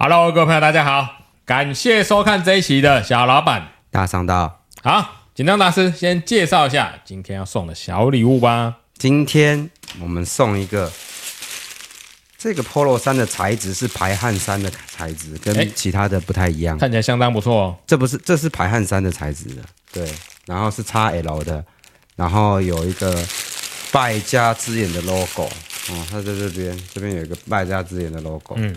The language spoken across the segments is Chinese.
Hello，各位朋友，大家好，感谢收看这一期的小老板。大商道。好，紧张大师先介绍一下今天要送的小礼物吧。今天我们送一个，这个 Polo 衫的材质是排汗衫的材质，跟其他的不太一样，看起来相当不错哦。这不是，这是排汗衫的材质的，对，然后是 XL 的，然后有一个败家之眼的 logo，哦，它在这边，这边有一个败家之眼的 logo，嗯，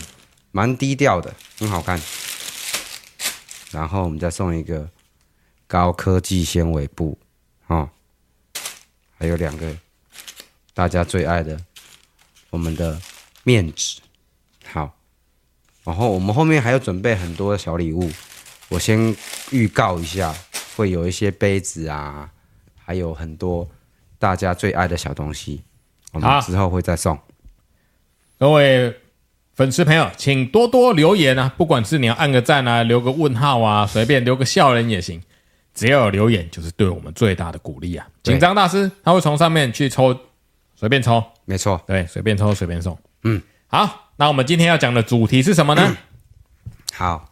蛮低调的，很好看。然后我们再送一个高科技纤维布，哦，还有两个。大家最爱的我们的面纸，好，然后我们后面还有准备很多小礼物，我先预告一下，会有一些杯子啊，还有很多大家最爱的小东西，我们之后会再送。各位粉丝朋友，请多多留言啊，不管是你要按个赞啊，留个问号啊，随便留个笑脸也行，只要有留言就是对我们最大的鼓励啊！紧张大师他会从上面去抽。随便抽，没错，对，随便抽，随便送。嗯，好，那我们今天要讲的主题是什么呢？嗯、好，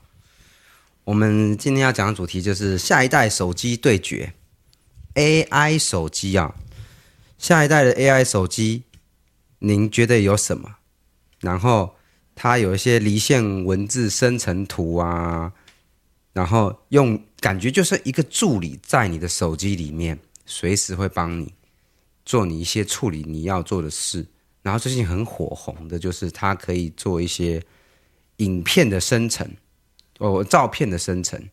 我们今天要讲的主题就是下一代手机对决 AI 手机啊。下一代的 AI 手机，您觉得有什么？然后它有一些离线文字生成图啊，然后用感觉就是一个助理在你的手机里面，随时会帮你。做你一些处理你要做的事，然后最近很火红的就是它可以做一些影片的生成，哦，照片的生成，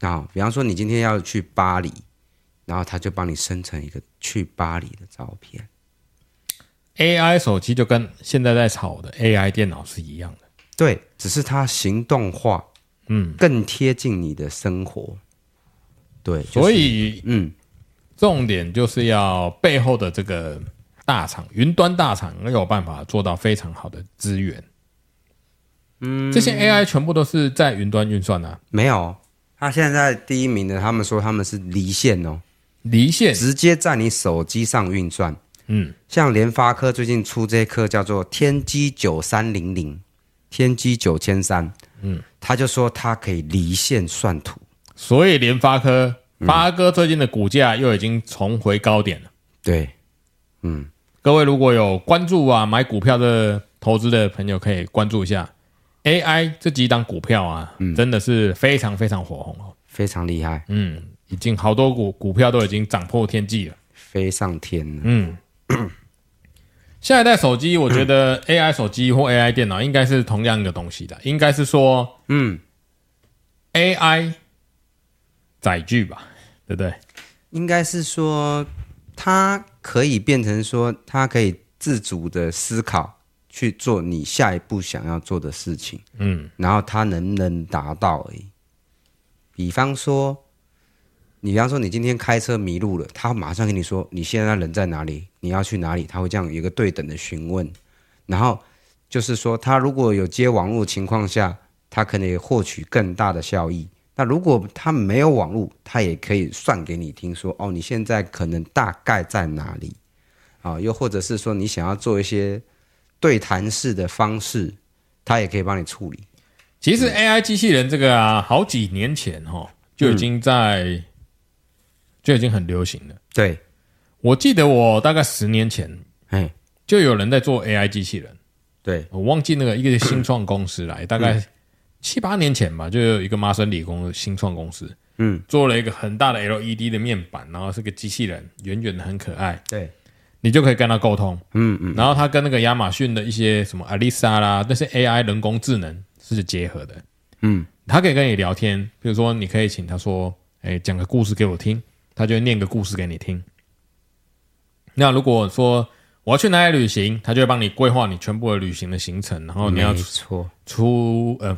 啊，比方说你今天要去巴黎，然后它就帮你生成一个去巴黎的照片。AI 手机就跟现在在炒的 AI 电脑是一样的，对，只是它行动化，嗯，更贴近你的生活，对，就是、所以，嗯。重点就是要背后的这个大厂，云端大厂没有办法做到非常好的资源。嗯，这些 AI 全部都是在云端运算的啊？没有，他现在第一名的，他们说他们是离线哦，离线直接在你手机上运算。嗯，像联发科最近出这一颗叫做天玑九三零零，天玑九千三，嗯，他就说它可以离线算图，所以联发科。发哥最近的股价又已经重回高点了。对，嗯，各位如果有关注啊买股票的投资的朋友，可以关注一下。AI 这几档股票啊，嗯，真的是非常非常火红哦，非常厉害。嗯，已经好多股股票都已经涨破天际了，飞上天了。嗯，下一代手机，我觉得 AI 手机或 AI 电脑应该是同样一个东西的，应该是说，嗯，AI 载具吧。对不对？应该是说，它可以变成说，它可以自主的思考去做你下一步想要做的事情。嗯，然后它能不能达到而已。比方说，你比方说你今天开车迷路了，他马上跟你说你现在人在哪里，你要去哪里，他会这样有一个对等的询问。然后就是说，他如果有接网络情况下，他可能也获取更大的效益。那如果他没有网络，他也可以算给你听说，哦，你现在可能大概在哪里啊？又或者是说你想要做一些对谈式的方式，他也可以帮你处理。其实 AI 机器人这个啊，好几年前哈就已经在、嗯、就已经很流行了。对，我记得我大概十年前，哎，就有人在做 AI 机器人。对，我忘记那个一个新创公司来，大概、嗯。七八年前吧，就有一个麻省理工的新创公司，嗯，做了一个很大的 LED 的面板，然后是个机器人，圆圆的，很可爱。对，你就可以跟他沟通，嗯嗯。然后他跟那个亚马逊的一些什么 Alexa 啦，那些 AI 人工智能是结合的，嗯，他可以跟你聊天，比如说你可以请他说，哎，讲个故事给我听，他就会念个故事给你听。那如果说我要去哪里旅行，他就会帮你规划你全部的旅行的行程，然后你要出出呃。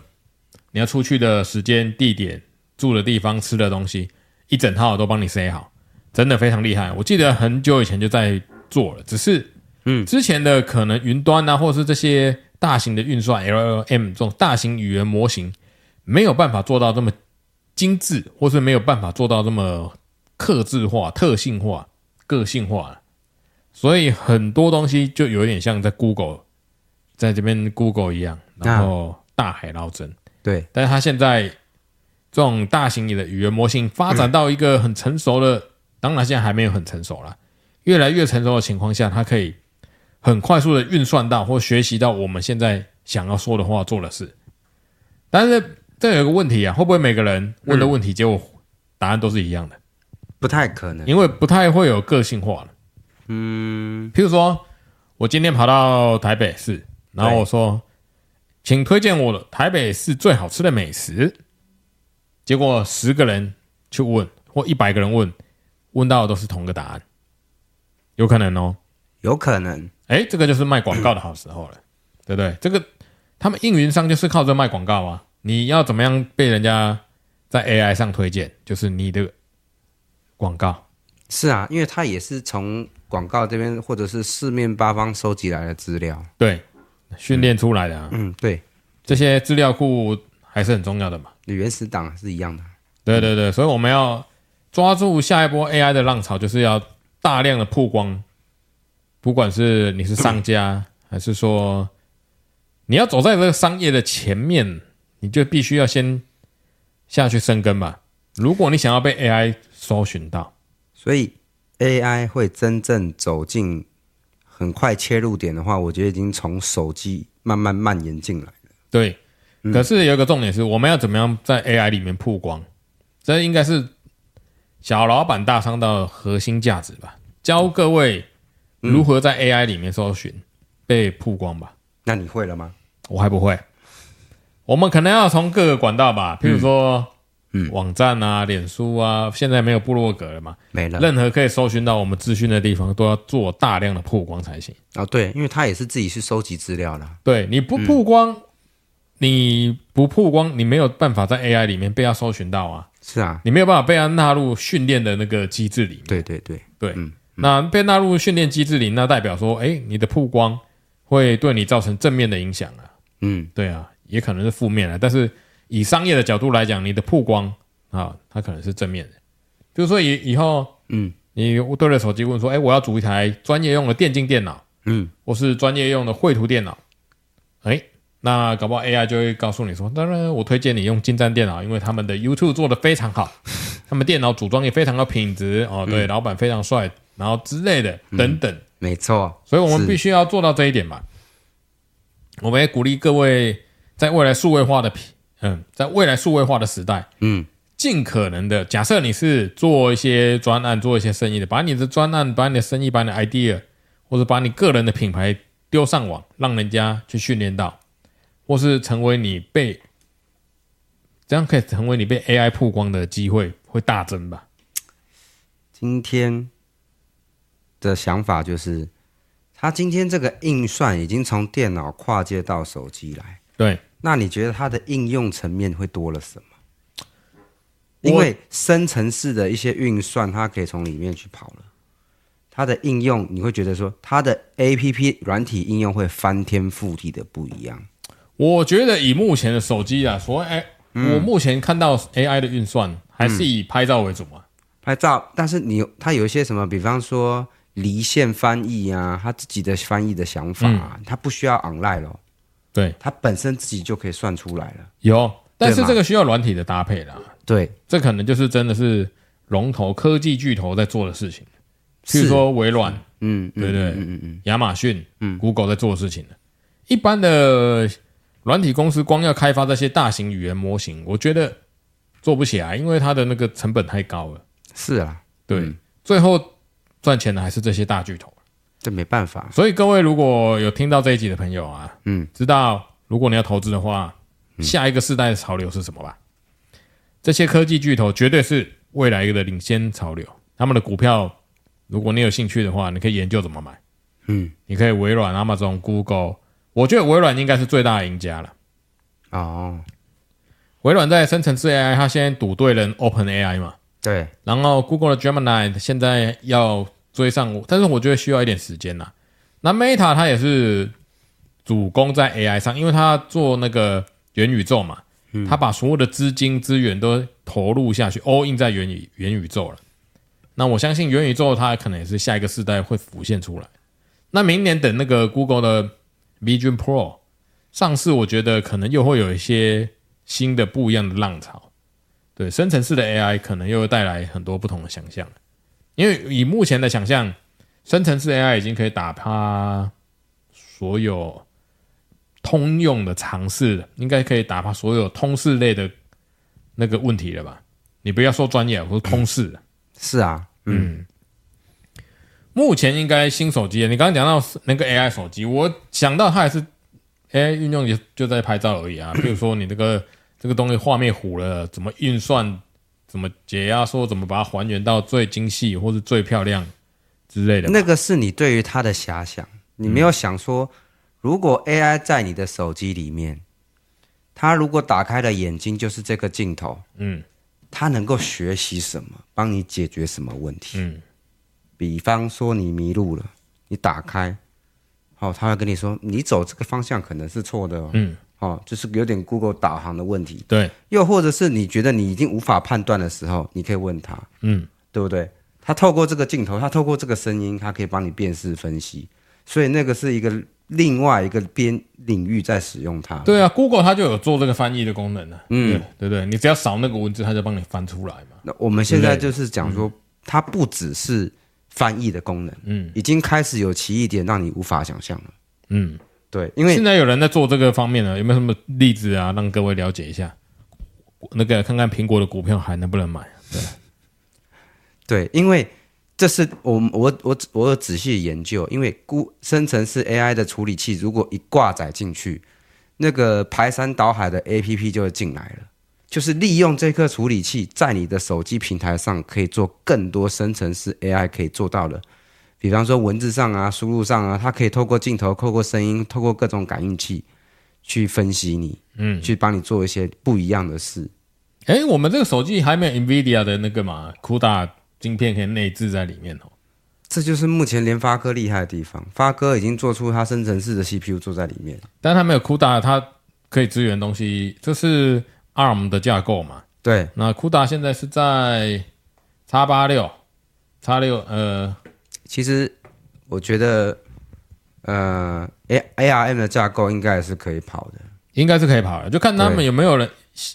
你要出去的时间、地点、住的地方、吃的东西，一整套都帮你塞好，真的非常厉害。我记得很久以前就在做了，只是，嗯，之前的可能云端啊，或者是这些大型的运算 LLM 这种大型语言模型，没有办法做到这么精致，或是没有办法做到这么客制化、特性化、个性化，所以很多东西就有点像在 Google，在这边 Google 一样，然后。大海捞针。对，但是它现在这种大型的语言模型发展到一个很成熟的，嗯、当然现在还没有很成熟啦，越来越成熟的情况下，它可以很快速的运算到或学习到我们现在想要说的话、做的事。但是这有一个问题啊，会不会每个人问的问题结果答案都是一样的？不太可能，因为不太会有个性化了。嗯，譬如说，我今天跑到台北市，然后我说，请推荐我的台北市最好吃的美食。结果十个人去问，或一百个人问，问到的都是同个答案，有可能哦，有可能。哎，这个就是卖广告的好时候了，嗯、对不对？这个他们运营商就是靠着卖广告啊。你要怎么样被人家在 AI 上推荐？就是你的广告。是啊，因为他也是从广告这边或者是四面八方收集来的资料，对，训练出来的啊。嗯，对，这些资料库还是很重要的嘛。原始档是一样的。对对对，所以我们要抓住下一波 AI 的浪潮，就是要大量的曝光。不管是你是商家，还是说你要走在这个商业的前面，你就必须要先下去生根吧。如果你想要被 AI 搜寻到。所以 AI 会真正走进很快切入点的话，我觉得已经从手机慢慢蔓延进来了。对，可是有一个重点是，我们要怎么样在 AI 里面曝光？这应该是小老板大商道的核心价值吧？教各位如何在 AI 里面搜寻、被曝光吧。那你会了吗？我还不会。我们可能要从各个管道吧，譬如说。嗯，网站啊，脸书啊，现在没有部落格了嘛？没了。任何可以搜寻到我们资讯的地方，都要做大量的曝光才行。哦，对，因为他也是自己去收集资料啦。对，你不曝光，嗯、你不曝光，你没有办法在 AI 里面被他搜寻到啊。是啊，你没有办法被他纳入训练的那个机制里面。对对对对，嗯，那被纳入训练机制里，那代表说，哎，你的曝光会对你造成正面的影响啊。嗯，对啊，也可能是负面的，但是。以商业的角度来讲，你的曝光啊，它可能是正面的。比如说以以后，嗯，你对着手机问说，哎，我要组一台专业用的电竞电脑，嗯，或是专业用的绘图电脑，哎，那搞不好 AI 就会告诉你说，当然我推荐你用金湛电脑，因为他们的 YouTube 做的非常好，他们电脑组装也非常的品质哦，对，嗯、老板非常帅，然后之类的等等，嗯、没错。所以我们必须要做到这一点嘛。我们也鼓励各位在未来数位化的嗯，在未来数位化的时代，嗯，尽可能的，假设你是做一些专案、做一些生意的，把你的专案、把你的生意、把你的 idea，或者把你个人的品牌丢上网，让人家去训练到，或是成为你被这样可以成为你被 AI 曝光的机会会大增吧？今天的想法就是，他今天这个运算已经从电脑跨界到手机来，对。那你觉得它的应用层面会多了什么？因为深层次的一些运算，它可以从里面去跑了。它的应用，你会觉得说它的 APP 软体应用会翻天覆地的不一样。我觉得以目前的手机啊，所谓哎，我目前看到 AI 的运算还是以拍照为主嘛。拍照，但是你它有一些什么，比方说离线翻译啊，它自己的翻译的想法啊，它不需要 online 咯。对，它本身自己就可以算出来了。有，但是这个需要软体的搭配啦。对，这可能就是真的是龙头科技巨头在做的事情，譬如说微软，嗯，对对，嗯嗯嗯，亚马逊，嗯，Google 在做的事情。一般的软体公司光要开发这些大型语言模型，我觉得做不起来，因为它的那个成本太高了。是啊，对，最后赚钱的还是这些大巨头。这没办法，所以各位如果有听到这一集的朋友啊，嗯，知道如果你要投资的话，下一个世代的潮流是什么吧？这些科技巨头绝对是未来一个的领先潮流。他们的股票，如果你有兴趣的话，你可以研究怎么买。嗯，你可以微软、Amazon、Google，我觉得微软应该是最大的赢家了。哦，微软在生成式 AI，它现在赌对人 OpenAI 嘛？对。然后 Google 的 Gemini 现在要。追上我，但是我觉得需要一点时间呐。那 Meta 它也是主攻在 AI 上，因为它做那个元宇宙嘛，它把所有的资金资源都投入下去，all in 在元宇元宇宙了。那我相信元宇宙它可能也是下一个世代会浮现出来。那明年等那个 Google 的 Vision Pro 上市，我觉得可能又会有一些新的不一样的浪潮。对，深层次的 AI 可能又会带来很多不同的想象，因为以目前的想象，生成式 AI 已经可以打趴所有通用的尝试，应该可以打趴所有通识类的那个问题了吧？你不要说专业，我说通识。是啊，嗯。嗯目前应该新手机，你刚刚讲到那个 AI 手机，我想到它还是 AI 运用，就就在拍照而已啊。比如说你这个这个东西画面糊了，怎么运算，怎么解压缩，怎么把它还原到最精细或是最漂亮之类的。那个是你对于它的遐想，你没有想说，如果 AI 在你的手机里面，它如果打开了眼睛就是这个镜头，嗯，它能够学习什么，帮你解决什么问题，嗯。比方说你迷路了，你打开，好、哦，他会跟你说，你走这个方向可能是错的哦，嗯，哦，就是有点 Google 导航的问题，对，又或者是你觉得你已经无法判断的时候，你可以问他，嗯，对不对？他透过这个镜头，他透过这个声音，他可以帮你辨识分析，所以那个是一个另外一个边领域在使用它。对啊，Google 它就有做这个翻译的功能呢、啊，嗯，对，对对，你只要扫那个文字，它就帮你翻出来嘛。那我们现在就是讲说，它不只是。翻译的功能，嗯，已经开始有奇异点让你无法想象了，嗯，对，因为现在有人在做这个方面呢，有没有什么例子啊？让各位了解一下，那个看看苹果的股票还能不能买？对，对，因为这是我我我我有仔细研究，因为估生成式 AI 的处理器如果一挂载进去，那个排山倒海的 APP 就会进来了。就是利用这颗处理器，在你的手机平台上可以做更多生成式 AI 可以做到的，比方说文字上啊、输入上啊，它可以透过镜头、透过声音、透过各种感应器去分析你，嗯，去帮你做一些不一样的事。哎、欸，我们这个手机还没有 NVIDIA 的那个嘛，CUDA 晶片可以内置在里面哦。这就是目前联发科厉害的地方，发哥已经做出它生成式的 CPU 做在里面，但它没有 CUDA，它可以支援东西，这是。ARM 的架构嘛，对，那 CUDA 现在是在 X 八六、X 六，呃，其实我觉得，呃，A ARM 的架构应该也是可以跑的，应该是可以跑的，就看他们有没有人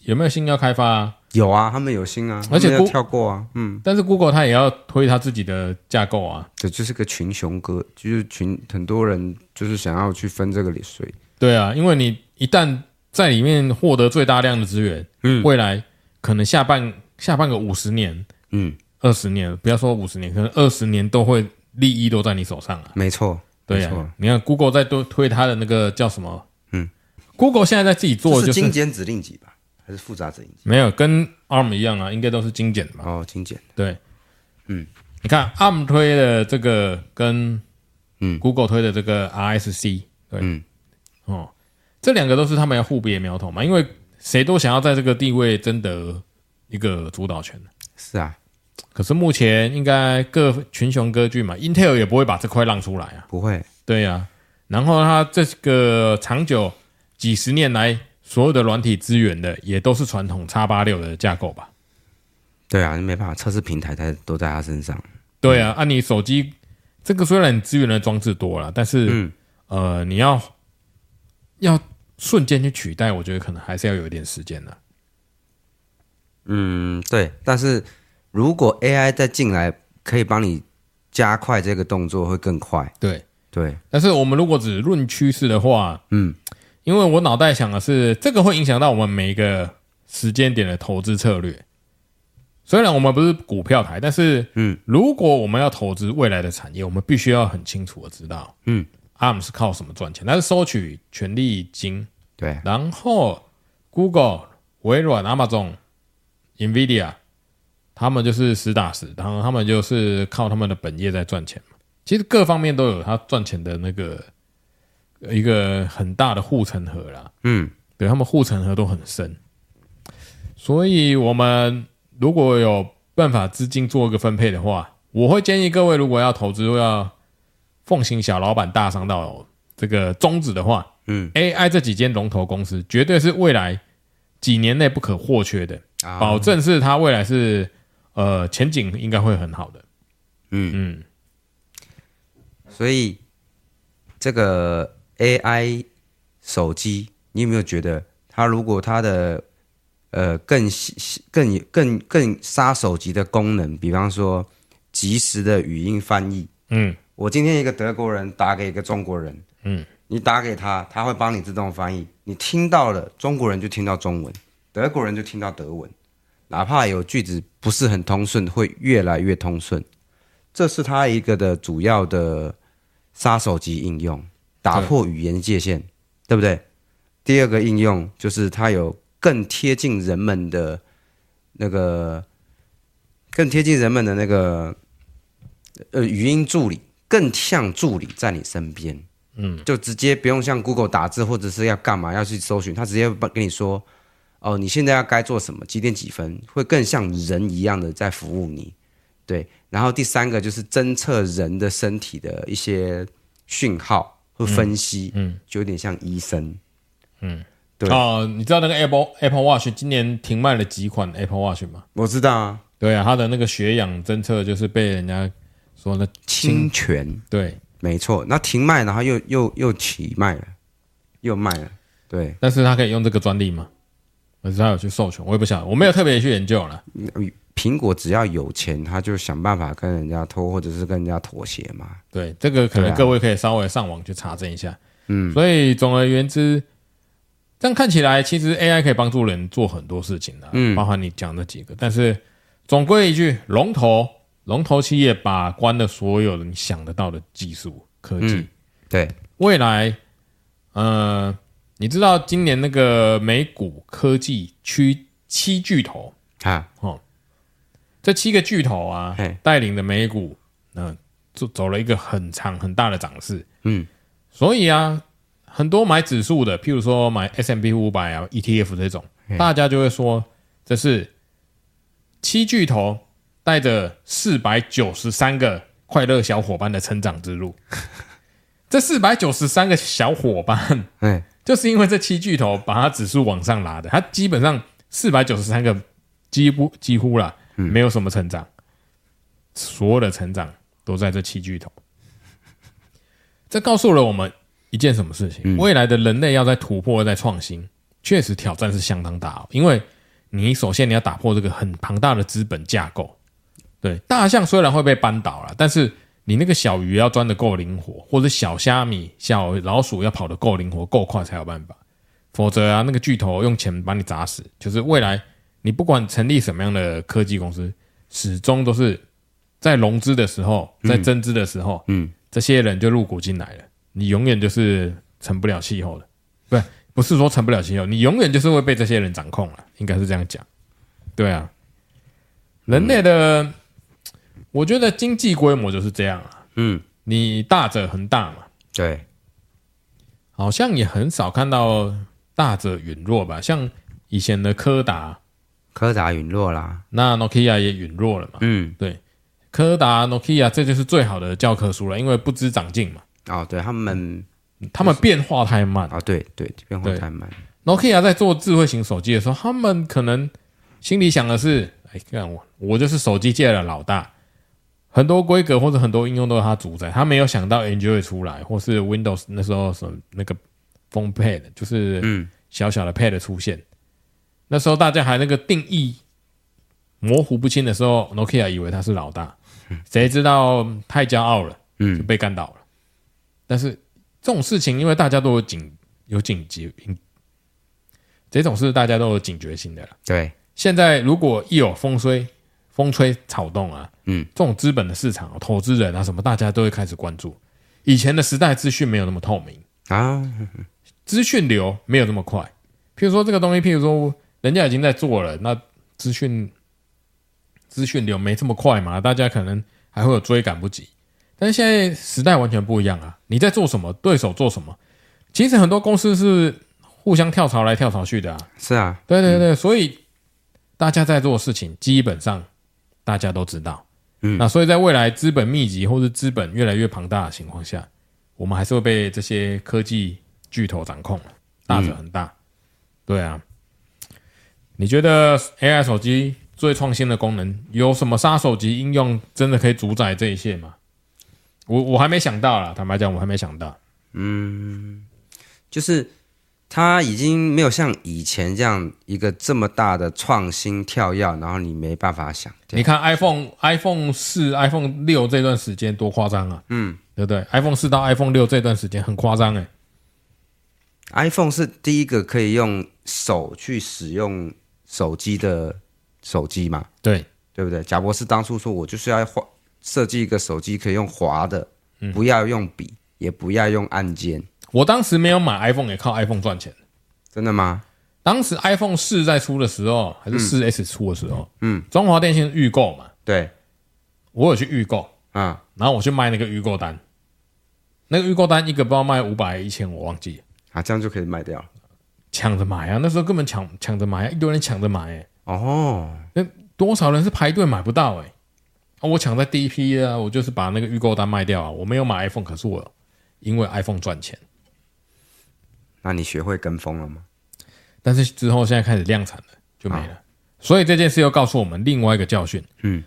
有没有心要开发啊？有啊，他们有心啊，而且要跳过啊，嗯，但是 Google 它也要推它自己的架构啊，这就是个群雄哥，就是群很多人就是想要去分这个水，对啊，因为你一旦在里面获得最大量的资源，嗯，未来可能下半下半个五十年，嗯，二十年，不要说五十年，可能二十年都会利益都在你手上啊。没错，对呀、啊。你看 Google 在推推它的那个叫什么？嗯，Google 现在在自己做的就是精简指令集吧，还是复杂指令集？没有，跟 ARM 一样啊，应该都是精简的吧？哦，精简。对，嗯，你看 ARM 推的这个跟嗯 Google 推的这个 RSC，对，嗯，哦。这两个都是他们要互别苗头嘛，因为谁都想要在这个地位争得一个主导权。是啊，可是目前应该各群雄割据嘛，Intel 也不会把这块让出来啊。不会。对呀、啊，然后它这个长久几十年来所有的软体资源的也都是传统叉八六的架构吧？对啊，你没办法，测试平台在都在它身上。对啊，按、嗯啊、你手机这个虽然你资源的装置多了，但是、嗯、呃你要。要瞬间去取代，我觉得可能还是要有一点时间的。嗯，对。但是如果 AI 再进来，可以帮你加快这个动作，会更快。对对。但是我们如果只论趋势的话，嗯，因为我脑袋想的是，这个会影响到我们每一个时间点的投资策略。虽然我们不是股票台，但是，嗯，如果我们要投资未来的产业，我们必须要很清楚的知道，嗯。ARM 是靠什么赚钱？它是收取权利金，对。然后 Google、微软、Amazon、NVIDIA，他们就是实打实，然后他们就是靠他们的本业在赚钱嘛。其实各方面都有他赚钱的那个一个很大的护城河啦。嗯，对，他们护城河都很深，所以我们如果有办法资金做一个分配的话，我会建议各位，如果要投资，要。奉行小老板大商道这个宗旨的话，嗯，AI 这几间龙头公司绝对是未来几年内不可或缺的，哦、保证是它未来是呃前景应该会很好的，嗯。嗯，所以这个 AI 手机，你有没有觉得它如果它的呃更更更更杀手级的功能，比方说及时的语音翻译，嗯，我今天一个德国人打给一个中国人，嗯，你打给他，他会帮你自动翻译，你听到了中国人就听到中文，德国人就听到德文，哪怕有句子不是很通顺，会越来越通顺。这是它一个的主要的杀手级应用，打破语言界限，对，对不对？第二个应用就是它有更贴近人们的那个，更贴近人们的那个，呃，语音助理，更像助理在你身边，嗯，就直接不用像 Google 打字或者是要干嘛要去搜寻，他直接跟你说，哦，你现在要该做什么，几点几分，会更像人一样的在服务你，对。然后第三个就是侦测人的身体的一些讯号和分析，嗯，嗯就有点像医生，嗯，对哦，你知道那个 Apple Apple Watch 今年停卖了几款 Apple Watch 吗？我知道啊，对啊，它的那个血氧侦测就是被人家说的侵权，对，没错，那停卖，然后又又又起卖了，又卖了，对，但是它可以用这个专利吗？还是他有去授权？我也不晓得，我没有特别去研究了。苹果只要有钱，他就想办法跟人家偷，或者是跟人家妥协嘛。对，这个可能各位可以稍微上网去查证一下。嗯，所以总而言之，这样看起来，其实 AI 可以帮助人做很多事情的，嗯，包含你讲的几个。但是总归一句，龙头龙头企业把关了所有你想得到的技术科技。嗯、对，未来，呃，你知道今年那个美股科技区七巨头啊，哦。这七个巨头啊，带领的美股，嗯，走走了一个很长很大的涨势，嗯，所以啊，很多买指数的，譬如说买 S M P 五百啊，ETF 这种，大家就会说，这是七巨头带着四百九十三个快乐小伙伴的成长之路。这四百九十三个小伙伴，嗯，就是因为这七巨头把它指数往上拉的，它基本上四百九十三个几乎几乎了。没有什么成长，所有的成长都在这七巨头。这告诉了我们一件什么事情？未来的人类要在突破、在创新，确实挑战是相当大哦。因为你首先你要打破这个很庞大的资本架构。对，大象虽然会被扳倒了，但是你那个小鱼要钻的够灵活，或者小虾米、小老鼠要跑得够灵活、够快才有办法。否则啊，那个巨头用钱把你砸死，就是未来。你不管成立什么样的科技公司，始终都是在融资的时候，在增资的时候，嗯，嗯，这些人就入股进来了。你永远就是成不了气候的，不是，不是说成不了气候，你永远就是会被这些人掌控了，应该是这样讲。对啊，人类的，嗯、我觉得经济规模就是这样啊。嗯，你大者恒大嘛，对，好像也很少看到大者陨落吧，像以前的柯达。柯达陨落啦，那 Nokia 也陨落了嘛？嗯，对，柯达、Nokia 这就是最好的教科书了，因为不知长进嘛。哦，对他们，他们变化太慢啊、哦，对对，变化太慢。Nokia 在做智慧型手机的时候，他们可能心里想的是：哎，看我，我就是手机界的老大，很多规格或者很多应用都是它主宰。他没有想到 Android 出来，或是 Windows 那时候什么那个 Phone Pad，就是嗯小小的 Pad 出现。那时候大家还那个定义模糊不清的时候，Nokia 以为他是老大，谁知道太骄傲了，嗯，就被干倒了。但是这种事情，因为大家都有警有警觉，这种事大家都有警觉性的了。对，现在如果一有风吹风吹草动啊，嗯，这种资本的市场、投资人啊什么，大家都会开始关注。以前的时代资讯没有那么透明啊，资讯流没有那么快。譬如说这个东西，譬如说。人家已经在做了，那资讯资讯流没这么快嘛？大家可能还会有追赶不及。但是现在时代完全不一样啊！你在做什么，对手做什么，其实很多公司是互相跳槽来跳槽去的啊。是啊，对对对，所以大家在做事情基本上大家都知道。嗯，那所以在未来资本密集或者资本越来越庞大的情况下，我们还是会被这些科技巨头掌控，大者很大。对啊。你觉得 AI 手机最创新的功能有什么杀手级应用？真的可以主宰这一切吗？我我还没想到啦，坦白讲，我还没想到。嗯，就是它已经没有像以前这样一个这么大的创新跳跃，然后你没办法想。你看 iPhone iPhone 四、iPhone 六这段时间多夸张啊！嗯，对不对？iPhone 四到 iPhone 六这段时间很夸张哎。iPhone 是第一个可以用手去使用手机的手机嘛？对，对不对？贾博士当初说，我就是要画设计一个手机可以用滑的，不要用笔，也不要用按键。我当时没有买 iPhone，也靠 iPhone 赚钱。真的吗？当时 iPhone 四在出的时候，还是四 S 出的时候，嗯，中华电信预购嘛，对，我有去预购，啊，然后我去卖那个预购单，那个预购单一个不知道卖五百一千，我忘记。了，啊，这样就可以卖掉，抢着买啊，那时候根本抢抢着买啊，一堆人抢着买，哎，哦，那多少人是排队买不到，哎，啊，我抢在第一批啊，我就是把那个预购单卖掉啊，我没有买 iPhone，可是我因为 iPhone 赚钱。那你学会跟风了吗？但是之后现在开始量产了，就没了。啊、所以这件事又告诉我们另外一个教训：嗯，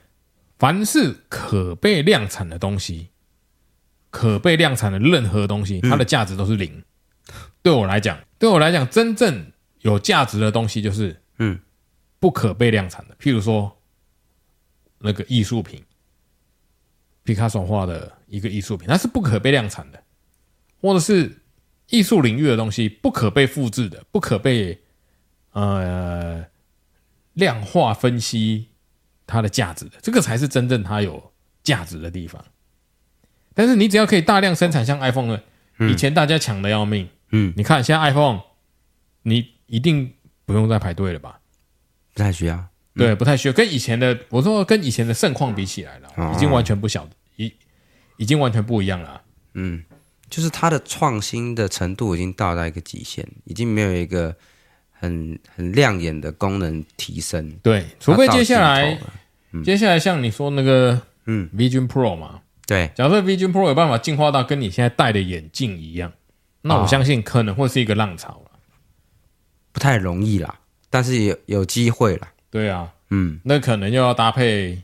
凡是可被量产的东西，可被量产的任何东西，它的价值都是零。嗯、对我来讲，对我来讲，真正有价值的东西就是嗯，不可被量产的。譬如说，那个艺术品，皮卡索画的一个艺术品，它是不可被量产的，或者是。艺术领域的东西不可被复制的，不可被呃量化分析它的价值的，这个才是真正它有价值的地方。但是你只要可以大量生产，像 iPhone 呢，以前大家抢的要命，嗯，你看现在 iPhone，你一定不用再排队了吧？不太需要，对，不太需要。跟以前的我说跟以前的盛况比起来了，已经完全不晓得，已已经完全不一样了，嗯。就是它的创新的程度已经到达一个极限，已经没有一个很很亮眼的功能提升。对，除非接下来，嗯、接下来像你说那个，嗯，Vision Pro 嘛，对，假设 Vision Pro 有办法进化到跟你现在戴的眼镜一样，那我相信可能会是一个浪潮了。不太容易啦，但是有有机会啦。对啊，嗯，那可能又要搭配。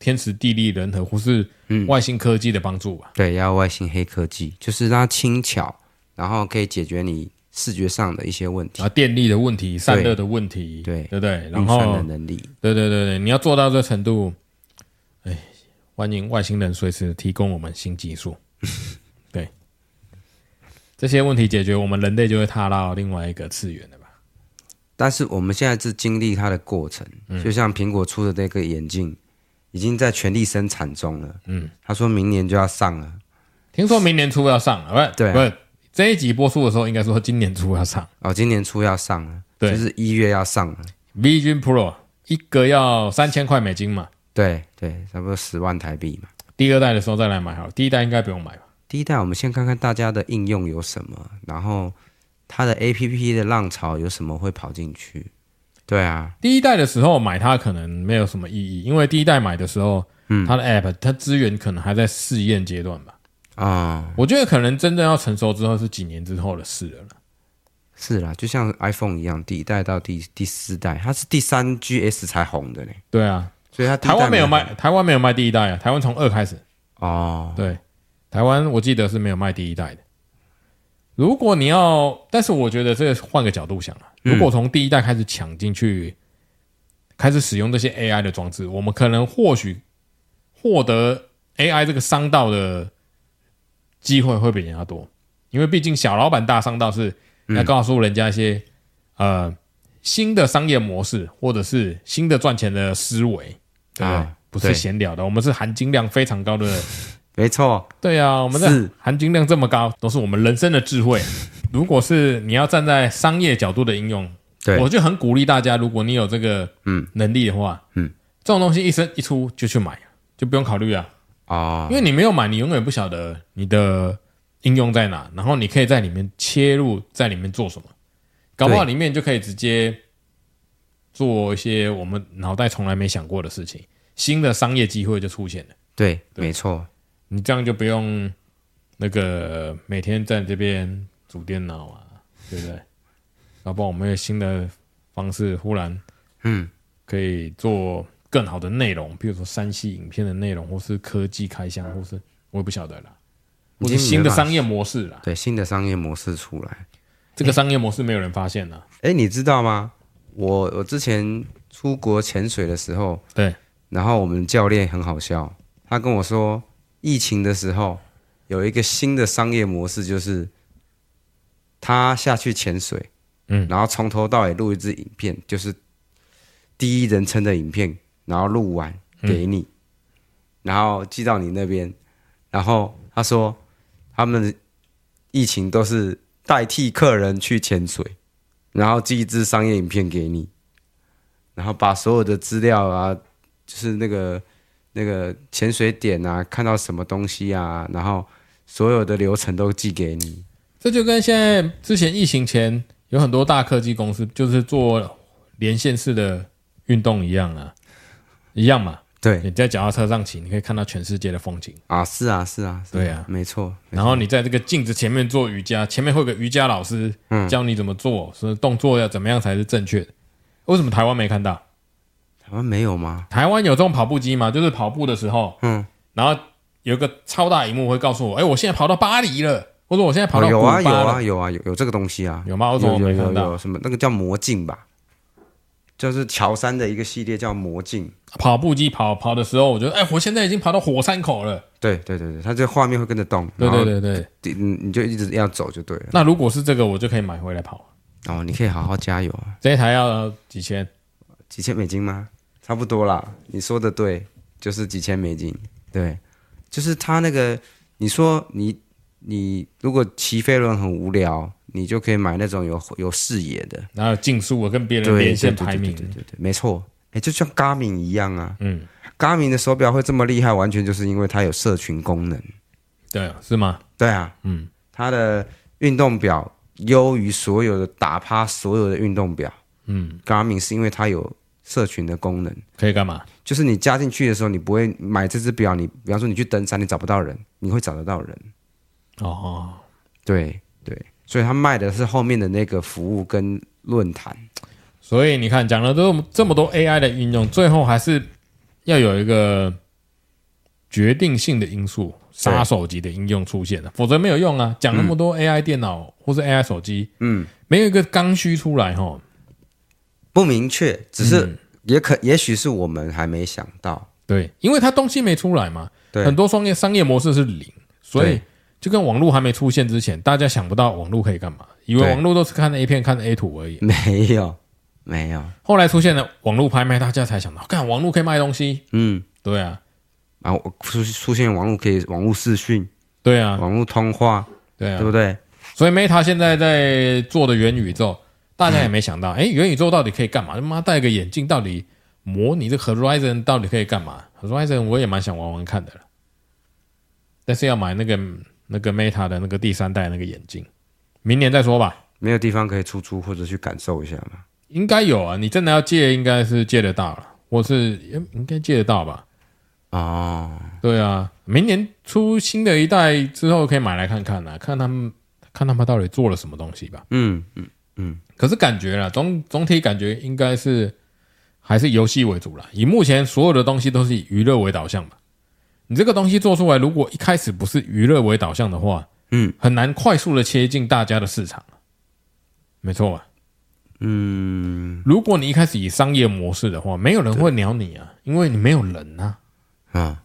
天时地利人和，或是外星科技的帮助吧、嗯。对，要外星黑科技，就是让它轻巧，然后可以解决你视觉上的一些问题，啊，电力的问题、散热的问题，对对，对对？然后的能力，对对对对，你要做到这程度，哎，欢迎外星人随时提供我们新技术。对，这些问题解决，我们人类就会踏到另外一个次元了吧？但是我们现在是经历它的过程，嗯、就像苹果出的那个眼镜。已经在全力生产中了。嗯，他说明年就要上了。听说明年初要上了，不对，不是这一集播出的时候，应该说今年初要上。哦，今年初要上了，对，就是一月要上了。Vision Pro 一个要三千块美金嘛？对对，差不多十万台币嘛。第二代的时候再来买好了，第一代应该不用买吧？第一代我们先看看大家的应用有什么，然后它的 APP 的浪潮有什么会跑进去。对啊，第一代的时候买它可能没有什么意义，因为第一代买的时候，嗯，它的 App 它资源可能还在试验阶段吧。啊，我觉得可能真正要成熟之后是几年之后的事了。是啦，就像 iPhone 一样，第一代到第第四代，它是第三 GS 才红的呢。对啊，所以它台湾没有卖，台湾没有卖第一代啊，台湾从二开始。哦，对，台湾我记得是没有卖第一代的。如果你要，但是我觉得这个换个角度想啊。如果从第一代开始抢进去，开始使用这些 AI 的装置，我们可能或许获得 AI 这个商道的机会会比人家多，因为毕竟小老板大商道是要告诉人家一些呃新的商业模式，或者是新的赚钱的思维，对不对？不是闲聊的，我们是含金量非常高的，没错，对啊，我们的含金量这么高，都是我们人生的智慧。如果是你要站在商业角度的应用，对，我就很鼓励大家，如果你有这个嗯。能力的话，嗯，嗯这种东西一生一出就去买，就不用考虑啊。啊，因为你没有买，你永远不晓得你的应用在哪，然后你可以在里面切入，在里面做什么，搞不好里面就可以直接做一些我们脑袋从来没想过的事情，新的商业机会就出现了。对，对。没错，你这样就不用那个每天在这边。组电脑啊，对不对？要不然我们有新的方式，忽然，嗯，可以做更好的内容，比如说三 C 影片的内容，或是科技开箱，或是我也不晓得啦，或是新的商业模式啦。对，新的商业模式出来，这个商业模式没有人发现呢、啊。哎，你知道吗？我我之前出国潜水的时候，对，然后我们教练很好笑，他跟我说，疫情的时候有一个新的商业模式，就是他下去潜水，嗯，然后从头到尾录一支影片，就是第一人称的影片，然后录完给你，嗯、然后寄到你那边，然后他说他们疫情都是代替客人去潜水。然后寄一支商业影片给你，然后把所有的资料啊，就是那个那个潜水点啊，看到什么东西啊，然后所有的流程都寄给你。这就跟现在之前疫情前有很多大科技公司就是做连线式的运动一样啊，一样嘛。对，你在脚踏车上骑，你可以看到全世界的风景啊！是啊，是啊，是啊对啊，没错。然后你在这个镜子前面做瑜伽，前面会有个瑜伽老师教你怎么做，说、嗯、动作要怎么样才是正确的。为什么台湾没看到？台湾没有吗？台湾有这种跑步机吗？就是跑步的时候，嗯，然后有一个超大荧幕会告诉我，哎，我现在跑到巴黎了，或者我现在跑。有啊，有啊，有啊，有有这个东西啊，有吗？我怎么我没看到？什么那个叫魔镜吧？就是乔山的一个系列叫魔镜跑步机，跑跑的时候，我觉得哎，我现在已经跑到火山口了。对对对对，它这画面会跟着动。对对对对，你你就一直要走就对了。那如果是这个，我就可以买回来跑。哦，你可以好好加油啊！这一台要几千？几千美金吗？差不多啦。你说的对，就是几千美金。对，就是它那个，你说你你如果骑飞轮很无聊。你就可以买那种有有视野的，然后竞速跟别人连线排名，对对对，对，对，对，没错，哎，就像 Garmin 一样啊，嗯，Garmin 的手表会这么厉害，完全就是因为它有社群功能，对啊，是吗？对啊，嗯，它的运动表优于所有的打趴所有的运动表，嗯，Garmin 是因为它有社群的功能，可以干嘛？就是你加进去的时候，你不会买这只表，你比方说你去登山，你找不到人，你会找得到人，哦，对对。所以他卖的是后面的那个服务跟论坛，所以你看讲了都这么多 AI 的应用，最后还是要有一个决定性的因素，杀手级的应用出现了，否则没有用啊！讲那么多 AI 电脑或是 AI 手机，嗯，没有一个刚需出来哈，不明确，只是也可也许是我们还没想到，对，因为它东西没出来嘛，对，很多商业商业模式是零，所以。就跟网络还没出现之前，大家想不到网络可以干嘛，以为网络都是看 A 片、看 A 图而已。没有，没有。后来出现了网络拍卖，大家才想到，看网络可以卖东西。嗯，对啊。然后出出现网络可以网络视讯，对啊，网络通话，对啊，对不对？所以 Meta 现在在做的元宇宙，大家也没想到，哎、嗯，元宇宙到底可以干嘛？他妈戴个眼镜，到底模拟这 Horizon 到底可以干嘛？Horizon 我也蛮想玩玩看的了，但是要买那个。那个 Meta 的那个第三代那个眼镜，明年再说吧。没有地方可以出租或者去感受一下吗？应该有啊，你真的要借，应该是借得到了，或是应该借得到吧？哦，对啊，明年出新的一代之后可以买来看看啊，看他们看他们到底做了什么东西吧。嗯嗯嗯。可是感觉啦，总总体感觉应该是还是游戏为主啦。以目前所有的东西都是以娱乐为导向吧。你这个东西做出来，如果一开始不是娱乐为导向的话，嗯，很难快速的切进大家的市场，没错吧？嗯，如果你一开始以商业模式的话，没有人会鸟你啊，因为你没有人啊，啊，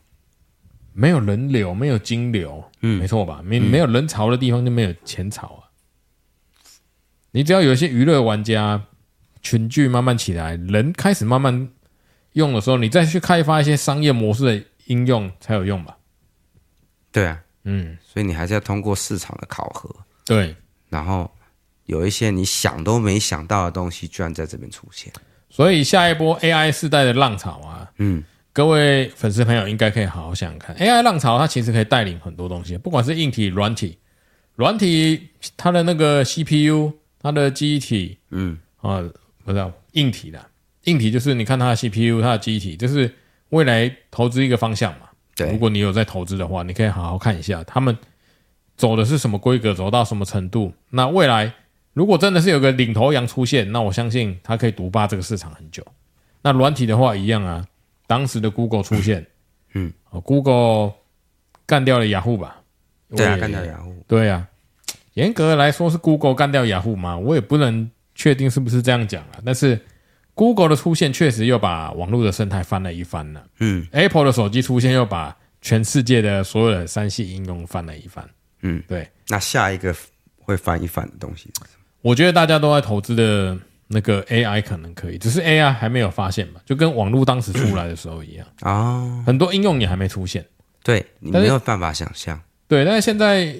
没有人流，没有金流，嗯，没错吧？没没有人潮的地方就没有钱潮啊。你只要有一些娱乐玩家群聚慢慢起来，人开始慢慢用的时候，你再去开发一些商业模式的。应用才有用吧？对啊，嗯，所以你还是要通过市场的考核，对，然后有一些你想都没想到的东西，居然在这边出现。所以下一波 AI 世代的浪潮啊，嗯，各位粉丝朋友应该可以好好想想看，AI 浪潮它其实可以带领很多东西，不管是硬体、软体，软体它的那个 CPU、它的记忆体，嗯。啊，不知道硬体的，硬体就是你看它的 CPU、它的记忆体，就是。未来投资一个方向嘛，对，如果你有在投资的话，你可以好好看一下他们走的是什么规格，走到什么程度。那未来如果真的是有个领头羊出现，那我相信它可以独霸这个市场很久。那软体的话一样啊，当时的 Google 出现，嗯，哦，Google 干掉了雅虎吧？对啊，干掉雅虎。对啊，严格来说是 Google 干掉雅虎吗？我也不能确定是不是这样讲啊。但是 Google 的出现确实又把网络的生态翻了一番了。嗯，Apple 的手机出现又把全世界的所有的三系应用翻了一番。嗯，对。那下一个会翻一番的东西，我觉得大家都在投资的。那个 AI 可能可以，只是 AI 还没有发现嘛，就跟网络当时出来的时候一样啊，哦、很多应用也还没出现，对，你没有办法想象，对，但是现在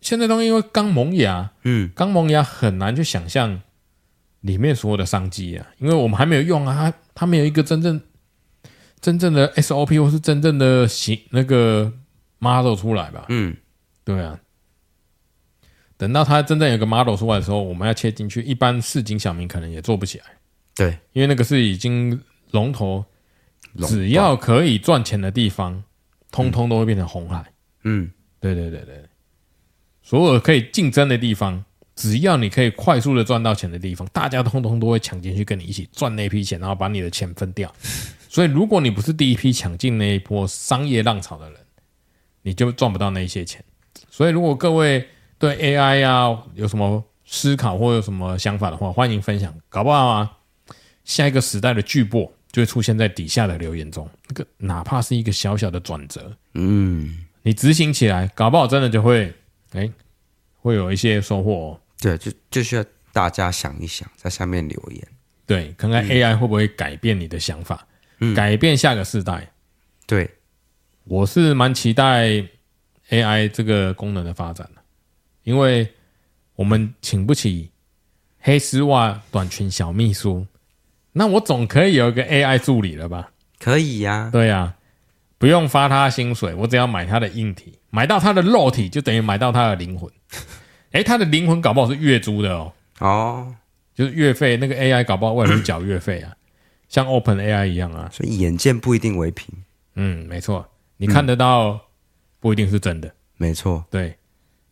现在都因为刚萌芽，嗯，刚萌芽很难去想象里面所有的商机啊，因为我们还没有用啊，它它没有一个真正真正的 SOP 或是真正的型那个 model 出来吧，嗯，对啊。等到它真正有个 model 出来的时候，我们要切进去，一般市井小民可能也做不起来。对，因为那个是已经龙头，只要可以赚钱的地方，通通都会变成红海。嗯，对对对对，所有可以竞争的地方，只要你可以快速的赚到钱的地方，大家通通都会抢进去跟你一起赚那批钱，然后把你的钱分掉。所以，如果你不是第一批抢进那一波商业浪潮的人，你就赚不到那些钱。所以，如果各位，对 AI 啊，有什么思考或有什么想法的话，欢迎分享。搞不好啊，下一个时代的巨擘就会出现在底下的留言中。那个哪怕是一个小小的转折，嗯，你执行起来，搞不好真的就会，哎，会有一些收获哦。对，就就需要大家想一想，在下面留言，对，看看 AI 会不会改变你的想法，嗯，改变下个世代。对，我是蛮期待 AI 这个功能的发展的。因为我们请不起黑丝袜短裙小秘书，那我总可以有一个 AI 助理了吧？可以呀、啊，对呀、啊，不用发他薪水，我只要买他的硬体，买到他的肉体，就等于买到他的灵魂。诶，他的灵魂搞不好是月租的哦，哦，就是月费，那个 AI 搞不好为了缴月费啊，像 Open AI 一样啊。所以眼见不一定为凭，嗯，没错，你看得到不一定是真的，嗯、没错，对。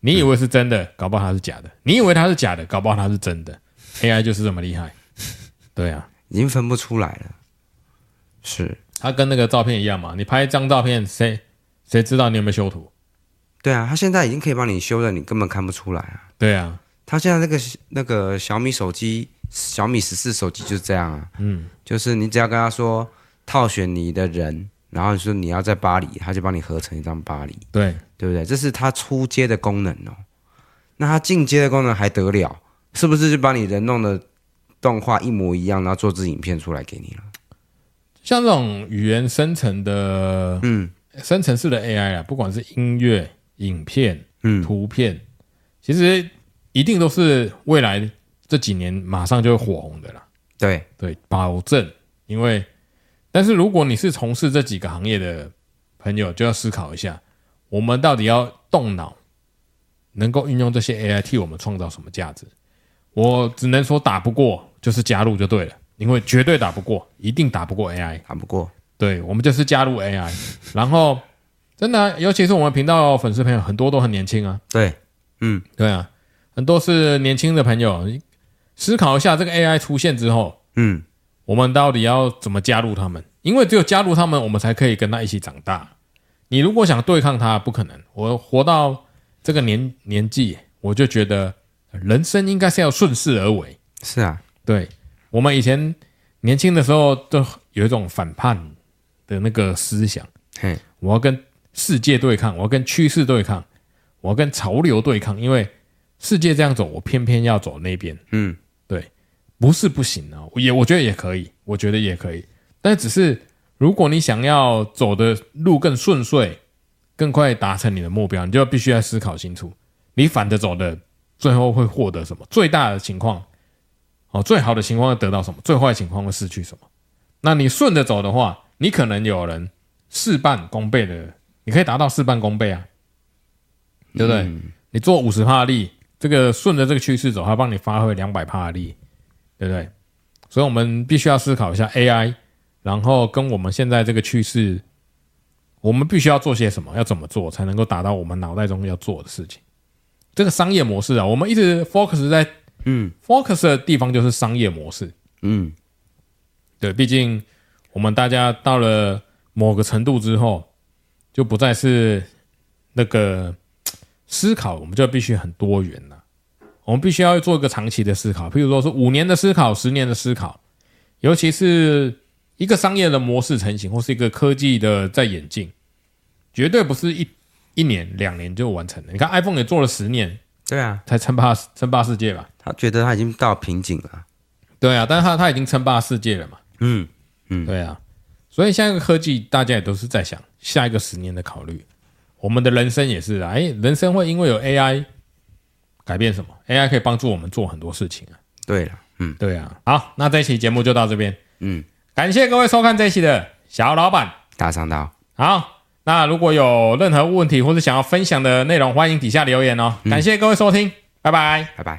你以为是真的，搞不好它是假的；你以为它是假的，搞不好它是真的。AI 就是这么厉害，对啊，已经分不出来了。是，它跟那个照片一样嘛？你拍一张照片，谁谁知道你有没有修图？对啊，他现在已经可以帮你修了，你根本看不出来啊。对啊，他现在那个那个小米手机，小米十四手机就是这样啊。嗯，就是你只要跟他说套选你的人。然后说你要在巴黎，他就帮你合成一张巴黎，对对不对？这是它初阶的功能哦。那它进阶的功能还得了？是不是就把你人弄的动画一模一样，然后做支影片出来给你了？像这种语言生成的，嗯，生成式的 AI 啊，不管是音乐、影片、嗯、图片，其实一定都是未来这几年马上就会火红的啦。对对，保证，因为。但是如果你是从事这几个行业的朋友，就要思考一下，我们到底要动脑，能够运用这些 AI 替我们创造什么价值？我只能说打不过就是加入就对了，因为绝对打不过，一定打不过 AI，打不过。对，我们就是加入 AI，然后真的啊，尤其是我们频道粉丝朋友很多都很年轻啊。对，嗯，对啊，很多是年轻的朋友，思考一下这个 AI 出现之后，嗯。我们到底要怎么加入他们？因为只有加入他们，我们才可以跟他一起长大。你如果想对抗他，不可能。我活到这个年年纪，我就觉得人生应该是要顺势而为。是啊，对。我们以前年轻的时候都有一种反叛的那个思想。嘿，我要跟世界对抗，我要跟趋势对抗，我要跟潮流对抗。因为世界这样走，我偏偏要走那边。嗯。对不是不行啊，也我觉得也可以，我觉得也可以，但只是如果你想要走的路更顺遂，更快达成你的目标，你就必须要思考清楚，你反着走的，最后会获得什么？最大的情况，哦，最好的情况会得到什么？最坏的情况会失去什么？那你顺着走的话，你可能有人事半功倍的，你可以达到事半功倍啊，对不对？嗯、你做五十帕的力，这个顺着这个趋势走，它帮你发挥两百帕的力。对不对？所以我们必须要思考一下 AI，然后跟我们现在这个趋势，我们必须要做些什么，要怎么做才能够达到我们脑袋中要做的事情？这个商业模式啊，我们一直 focus 在嗯，focus 的地方就是商业模式，嗯，对，毕竟我们大家到了某个程度之后，就不再是那个思考，我们就必须很多元了。我们必须要做一个长期的思考，譬如说是五年的思考、十年的思考，尤其是一个商业的模式成型，或是一个科技的在演进，绝对不是一一年、两年就完成了。你看 iPhone 也做了十年，对啊，才称霸称霸世界吧？他觉得他已经到瓶颈了，对啊，但是他他已经称霸世界了嘛？嗯嗯，对啊，所以下一个科技，大家也都是在想下一个十年的考虑。我们的人生也是啊，哎，人生会因为有 AI 改变什么？AI 可以帮助我们做很多事情啊。对了，嗯，对啊。好，那这期节目就到这边。嗯，感谢各位收看这一期的小老板大商道。好，那如果有任何问题或者想要分享的内容，欢迎底下留言哦。感谢各位收听，拜拜，拜拜。